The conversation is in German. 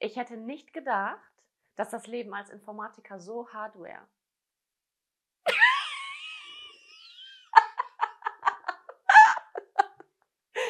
Ich hätte nicht gedacht, dass das Leben als Informatiker so Hardware